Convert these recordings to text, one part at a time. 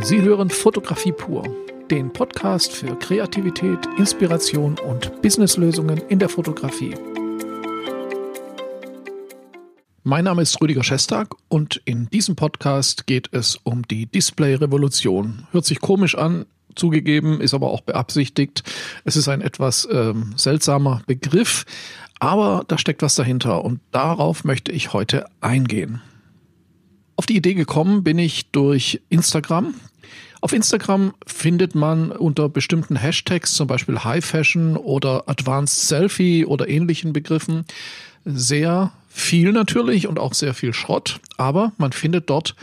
Sie hören Fotografie pur, den Podcast für Kreativität, Inspiration und Businesslösungen in der Fotografie. Mein Name ist Rüdiger Schestag und in diesem Podcast geht es um die Display-Revolution. Hört sich komisch an, zugegeben, ist aber auch beabsichtigt. Es ist ein etwas ähm, seltsamer Begriff, aber da steckt was dahinter und darauf möchte ich heute eingehen. Auf die Idee gekommen bin ich durch Instagram. Auf Instagram findet man unter bestimmten Hashtags, zum Beispiel High Fashion oder Advanced Selfie oder ähnlichen Begriffen, sehr viel natürlich und auch sehr viel Schrott, aber man findet dort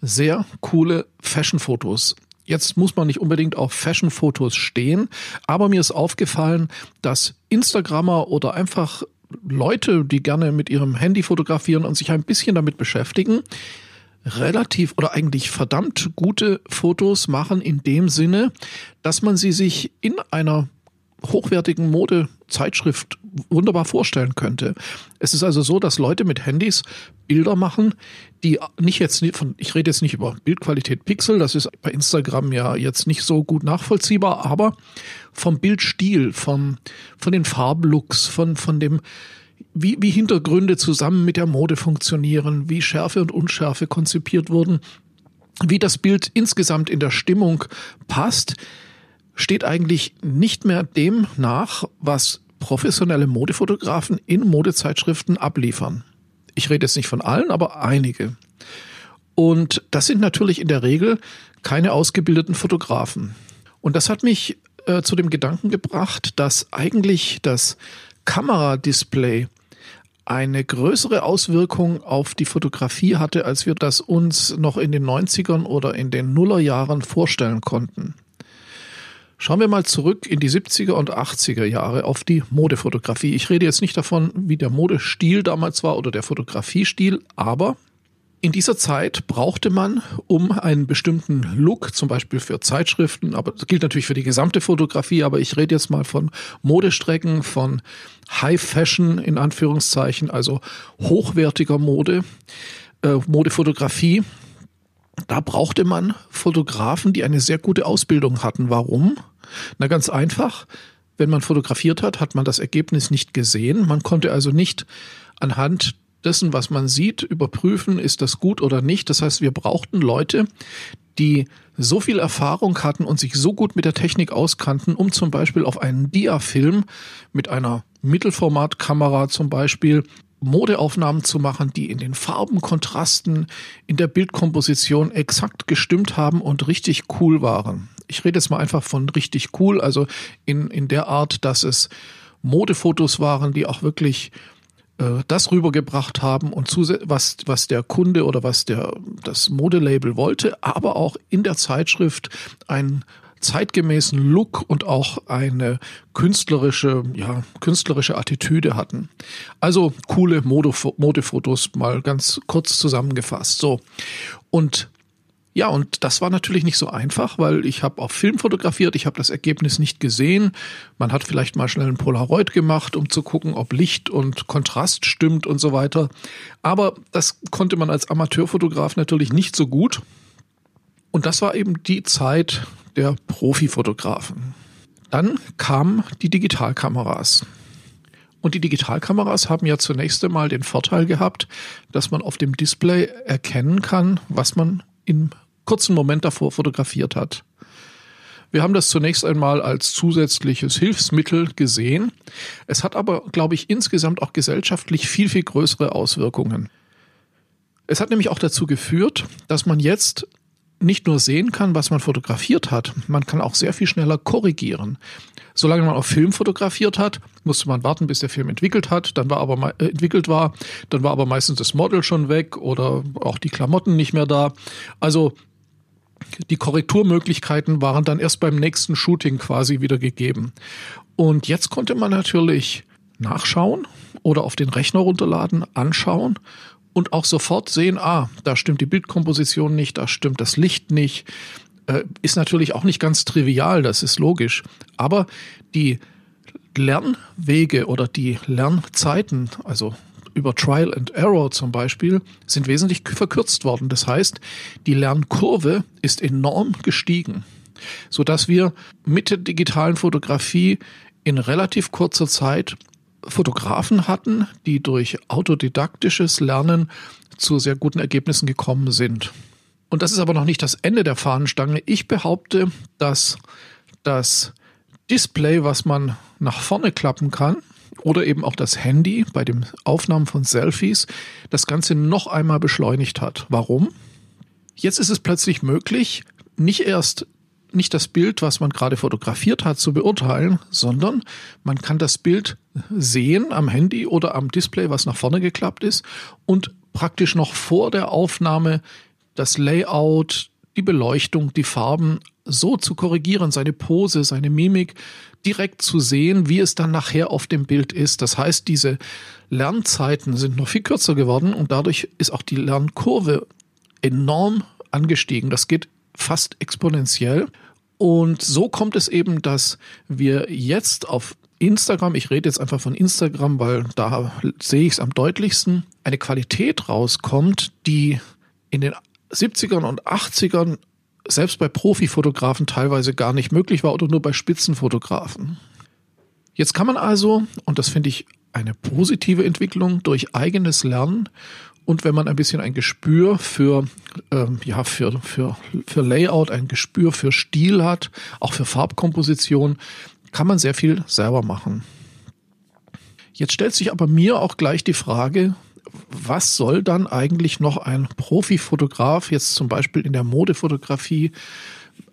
sehr coole Fashion-Fotos. Jetzt muss man nicht unbedingt auf Fashion-Fotos stehen, aber mir ist aufgefallen, dass Instagrammer oder einfach Leute, die gerne mit ihrem Handy fotografieren und sich ein bisschen damit beschäftigen, relativ oder eigentlich verdammt gute Fotos machen in dem Sinne, dass man sie sich in einer hochwertigen Modezeitschrift wunderbar vorstellen könnte. Es ist also so, dass Leute mit Handys Bilder machen, die nicht jetzt von, ich rede jetzt nicht über Bildqualität Pixel, das ist bei Instagram ja jetzt nicht so gut nachvollziehbar, aber vom Bildstil, vom, von den Farblooks, von, von dem, wie, wie Hintergründe zusammen mit der Mode funktionieren, wie Schärfe und Unschärfe konzipiert wurden, wie das Bild insgesamt in der Stimmung passt, steht eigentlich nicht mehr dem nach, was professionelle Modefotografen in Modezeitschriften abliefern. Ich rede jetzt nicht von allen, aber einige. Und das sind natürlich in der Regel keine ausgebildeten Fotografen. Und das hat mich äh, zu dem Gedanken gebracht, dass eigentlich das Kameradisplay eine größere Auswirkung auf die Fotografie hatte, als wir das uns noch in den 90ern oder in den Nullerjahren vorstellen konnten. Schauen wir mal zurück in die 70er und 80er Jahre auf die Modefotografie. Ich rede jetzt nicht davon, wie der Modestil damals war oder der Fotografiestil, aber in dieser Zeit brauchte man, um einen bestimmten Look, zum Beispiel für Zeitschriften, aber das gilt natürlich für die gesamte Fotografie, aber ich rede jetzt mal von Modestrecken, von High Fashion in Anführungszeichen, also hochwertiger Mode, äh, Modefotografie. Da brauchte man Fotografen, die eine sehr gute Ausbildung hatten. Warum? Na ganz einfach. Wenn man fotografiert hat, hat man das Ergebnis nicht gesehen. Man konnte also nicht anhand dessen, was man sieht, überprüfen, ist das gut oder nicht. Das heißt, wir brauchten Leute, die so viel Erfahrung hatten und sich so gut mit der Technik auskannten, um zum Beispiel auf einen Dia-Film mit einer Mittelformatkamera zum Beispiel Modeaufnahmen zu machen, die in den Farbenkontrasten, in der Bildkomposition exakt gestimmt haben und richtig cool waren. Ich rede jetzt mal einfach von richtig cool, also in, in der Art, dass es Modefotos waren, die auch wirklich äh, das rübergebracht haben und was, was der Kunde oder was der, das Modelabel wollte, aber auch in der Zeitschrift einen zeitgemäßen Look und auch eine künstlerische, ja, künstlerische Attitüde hatten. Also coole Modefotos mal ganz kurz zusammengefasst. So. Und ja, und das war natürlich nicht so einfach, weil ich habe auf Film fotografiert, ich habe das Ergebnis nicht gesehen. Man hat vielleicht mal schnell ein Polaroid gemacht, um zu gucken, ob Licht und Kontrast stimmt und so weiter. Aber das konnte man als Amateurfotograf natürlich nicht so gut. Und das war eben die Zeit der Profifotografen. Dann kamen die Digitalkameras. Und die Digitalkameras haben ja zunächst einmal den Vorteil gehabt, dass man auf dem Display erkennen kann, was man im kurzen Moment davor fotografiert hat. Wir haben das zunächst einmal als zusätzliches Hilfsmittel gesehen. Es hat aber, glaube ich, insgesamt auch gesellschaftlich viel, viel größere Auswirkungen. Es hat nämlich auch dazu geführt, dass man jetzt nicht nur sehen kann, was man fotografiert hat, man kann auch sehr viel schneller korrigieren. Solange man auf Film fotografiert hat, musste man warten, bis der Film entwickelt hat, dann war aber äh, entwickelt war, dann war aber meistens das Model schon weg oder auch die Klamotten nicht mehr da. Also die Korrekturmöglichkeiten waren dann erst beim nächsten Shooting quasi wieder gegeben. Und jetzt konnte man natürlich nachschauen oder auf den Rechner runterladen, anschauen und auch sofort sehen, ah, da stimmt die Bildkomposition nicht, da stimmt das Licht nicht. Äh, ist natürlich auch nicht ganz trivial, das ist logisch. Aber die Lernwege oder die Lernzeiten, also über Trial and Error zum Beispiel sind wesentlich verkürzt worden. Das heißt, die Lernkurve ist enorm gestiegen, so dass wir mit der digitalen Fotografie in relativ kurzer Zeit Fotografen hatten, die durch autodidaktisches Lernen zu sehr guten Ergebnissen gekommen sind. Und das ist aber noch nicht das Ende der Fahnenstange. Ich behaupte, dass das Display, was man nach vorne klappen kann, oder eben auch das Handy bei den Aufnahmen von Selfies, das Ganze noch einmal beschleunigt hat. Warum? Jetzt ist es plötzlich möglich, nicht erst nicht das Bild, was man gerade fotografiert hat, zu beurteilen, sondern man kann das Bild sehen am Handy oder am Display, was nach vorne geklappt ist und praktisch noch vor der Aufnahme das Layout, die Beleuchtung, die Farben so zu korrigieren, seine Pose, seine Mimik direkt zu sehen, wie es dann nachher auf dem Bild ist. Das heißt, diese Lernzeiten sind noch viel kürzer geworden und dadurch ist auch die Lernkurve enorm angestiegen. Das geht fast exponentiell. Und so kommt es eben, dass wir jetzt auf Instagram, ich rede jetzt einfach von Instagram, weil da sehe ich es am deutlichsten, eine Qualität rauskommt, die in den 70ern und 80ern selbst bei Profifotografen teilweise gar nicht möglich war oder nur bei Spitzenfotografen. Jetzt kann man also, und das finde ich eine positive Entwicklung, durch eigenes Lernen und wenn man ein bisschen ein Gespür für, ähm, ja, für, für, für Layout, ein Gespür für Stil hat, auch für Farbkomposition, kann man sehr viel selber machen. Jetzt stellt sich aber mir auch gleich die Frage, was soll dann eigentlich noch ein Profifotograf jetzt zum Beispiel in der Modefotografie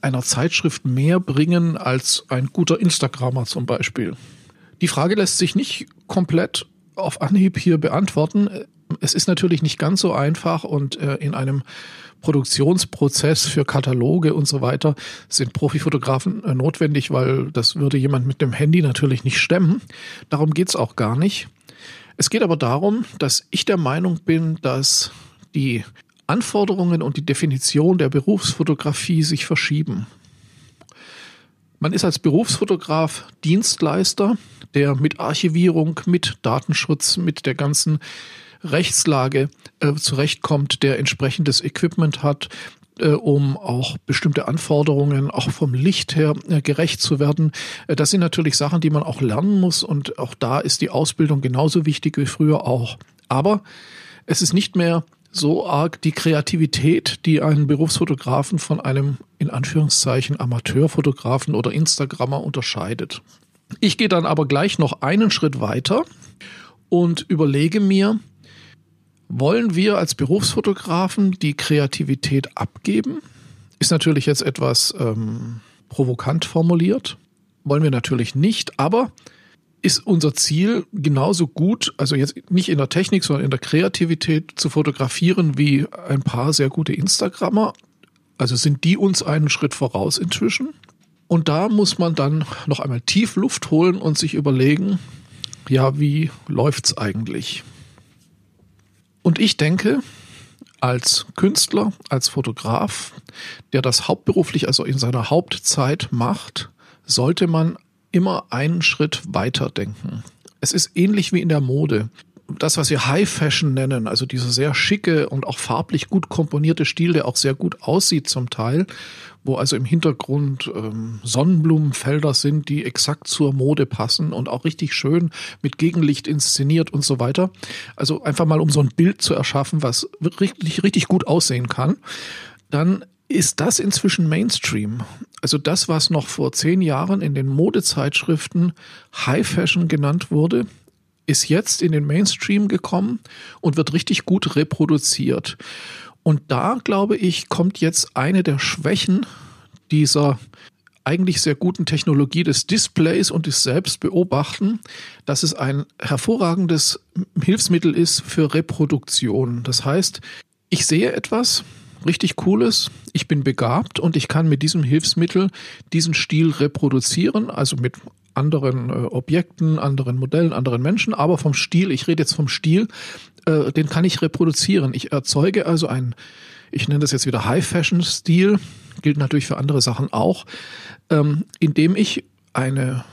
einer Zeitschrift mehr bringen als ein guter Instagrammer zum Beispiel? Die Frage lässt sich nicht komplett auf Anhieb hier beantworten es ist natürlich nicht ganz so einfach und äh, in einem Produktionsprozess für Kataloge und so weiter sind Profifotografen äh, notwendig, weil das würde jemand mit dem Handy natürlich nicht stemmen. Darum geht's auch gar nicht. Es geht aber darum, dass ich der Meinung bin, dass die Anforderungen und die Definition der Berufsfotografie sich verschieben. Man ist als Berufsfotograf Dienstleister, der mit Archivierung, mit Datenschutz, mit der ganzen Rechtslage äh, zurechtkommt, der entsprechendes Equipment hat, um auch bestimmte Anforderungen auch vom Licht her äh, gerecht zu werden. Äh, das sind natürlich Sachen, die man auch lernen muss und auch da ist die Ausbildung genauso wichtig wie früher auch. Aber es ist nicht mehr so arg die Kreativität, die einen Berufsfotografen von einem in Anführungszeichen Amateurfotografen oder Instagrammer unterscheidet. Ich gehe dann aber gleich noch einen Schritt weiter und überlege mir, wollen wir als Berufsfotografen die Kreativität abgeben? Ist natürlich jetzt etwas ähm, provokant formuliert. Wollen wir natürlich nicht, aber ist unser Ziel genauso gut, also jetzt nicht in der Technik, sondern in der Kreativität zu fotografieren wie ein paar sehr gute Instagrammer? Also sind die uns einen Schritt voraus inzwischen? Und da muss man dann noch einmal tief Luft holen und sich überlegen, ja, wie läuft's eigentlich? Und ich denke, als Künstler, als Fotograf, der das hauptberuflich, also in seiner Hauptzeit macht, sollte man immer einen Schritt weiter denken. Es ist ähnlich wie in der Mode. Das, was wir High Fashion nennen, also dieser sehr schicke und auch farblich gut komponierte Stil, der auch sehr gut aussieht zum Teil wo also im Hintergrund ähm, Sonnenblumenfelder sind, die exakt zur Mode passen und auch richtig schön mit Gegenlicht inszeniert und so weiter. Also einfach mal um so ein Bild zu erschaffen, was richtig, richtig gut aussehen kann. Dann ist das inzwischen Mainstream. Also das, was noch vor zehn Jahren in den Modezeitschriften High Fashion genannt wurde, ist jetzt in den Mainstream gekommen und wird richtig gut reproduziert. Und da, glaube ich, kommt jetzt eine der Schwächen dieser eigentlich sehr guten Technologie des Displays und des Selbstbeobachten, dass es ein hervorragendes Hilfsmittel ist für Reproduktion. Das heißt, ich sehe etwas richtig Cooles, ich bin begabt und ich kann mit diesem Hilfsmittel diesen Stil reproduzieren, also mit anderen äh, Objekten, anderen Modellen, anderen Menschen, aber vom Stil, ich rede jetzt vom Stil, äh, den kann ich reproduzieren. Ich erzeuge also ein, ich nenne das jetzt wieder High-Fashion-Stil, gilt natürlich für andere Sachen auch, ähm, indem ich eine,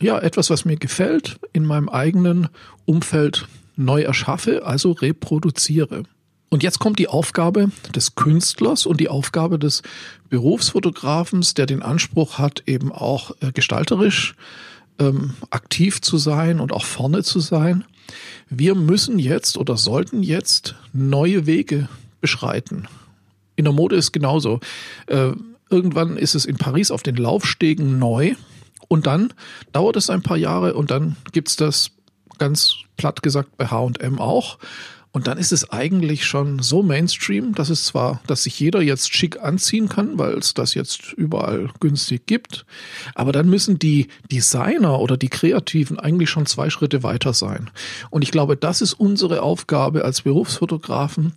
ja, etwas, was mir gefällt, in meinem eigenen Umfeld neu erschaffe, also reproduziere. Und jetzt kommt die Aufgabe des Künstlers und die Aufgabe des Berufsfotografens, der den Anspruch hat, eben auch äh, gestalterisch ähm, aktiv zu sein und auch vorne zu sein. Wir müssen jetzt oder sollten jetzt neue Wege beschreiten. In der Mode ist genauso. Äh, irgendwann ist es in Paris auf den Laufstegen neu und dann dauert es ein paar Jahre und dann gibt's das ganz platt gesagt bei H&M auch. Und dann ist es eigentlich schon so Mainstream, dass es zwar, dass sich jeder jetzt schick anziehen kann, weil es das jetzt überall günstig gibt, aber dann müssen die Designer oder die Kreativen eigentlich schon zwei Schritte weiter sein. Und ich glaube, das ist unsere Aufgabe als Berufsfotografen,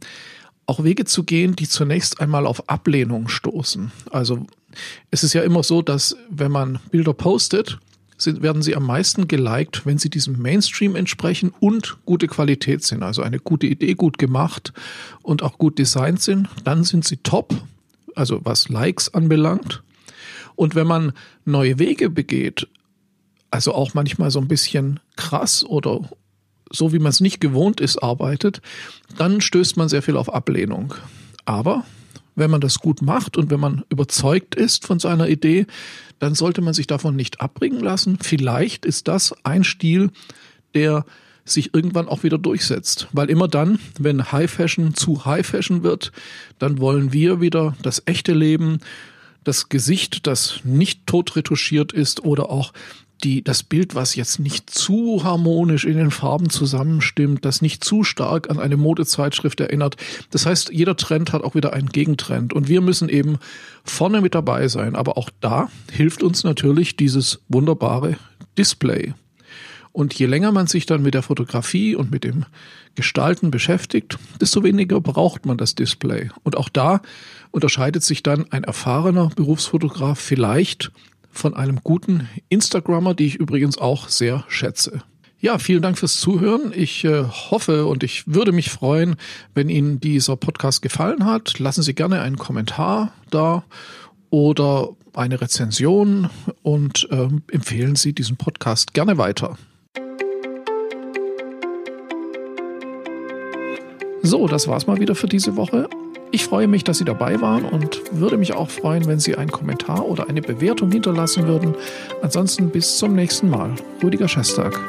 auch Wege zu gehen, die zunächst einmal auf Ablehnung stoßen. Also es ist ja immer so, dass wenn man Bilder postet, sind, werden sie am meisten geliked, wenn sie diesem Mainstream entsprechen und gute Qualität sind. Also eine gute Idee, gut gemacht und auch gut designt sind. Dann sind sie top, also was Likes anbelangt. Und wenn man neue Wege begeht, also auch manchmal so ein bisschen krass oder so wie man es nicht gewohnt ist, arbeitet, dann stößt man sehr viel auf Ablehnung. Aber wenn man das gut macht und wenn man überzeugt ist von seiner Idee, dann sollte man sich davon nicht abbringen lassen. Vielleicht ist das ein Stil, der sich irgendwann auch wieder durchsetzt. Weil immer dann, wenn High Fashion zu High Fashion wird, dann wollen wir wieder das echte Leben, das Gesicht, das nicht tot retuschiert ist oder auch die, das Bild, was jetzt nicht zu harmonisch in den Farben zusammenstimmt, das nicht zu stark an eine Modezeitschrift erinnert. Das heißt, jeder Trend hat auch wieder einen Gegentrend und wir müssen eben vorne mit dabei sein. Aber auch da hilft uns natürlich dieses wunderbare Display. Und je länger man sich dann mit der Fotografie und mit dem Gestalten beschäftigt, desto weniger braucht man das Display. Und auch da unterscheidet sich dann ein erfahrener Berufsfotograf vielleicht von einem guten Instagrammer, die ich übrigens auch sehr schätze. Ja, vielen Dank fürs Zuhören. Ich äh, hoffe und ich würde mich freuen, wenn Ihnen dieser Podcast gefallen hat. Lassen Sie gerne einen Kommentar da oder eine Rezension und äh, empfehlen Sie diesen Podcast gerne weiter. So, das war's mal wieder für diese Woche. Ich freue mich, dass Sie dabei waren und würde mich auch freuen, wenn Sie einen Kommentar oder eine Bewertung hinterlassen würden. Ansonsten bis zum nächsten Mal. Rüdiger Schestag.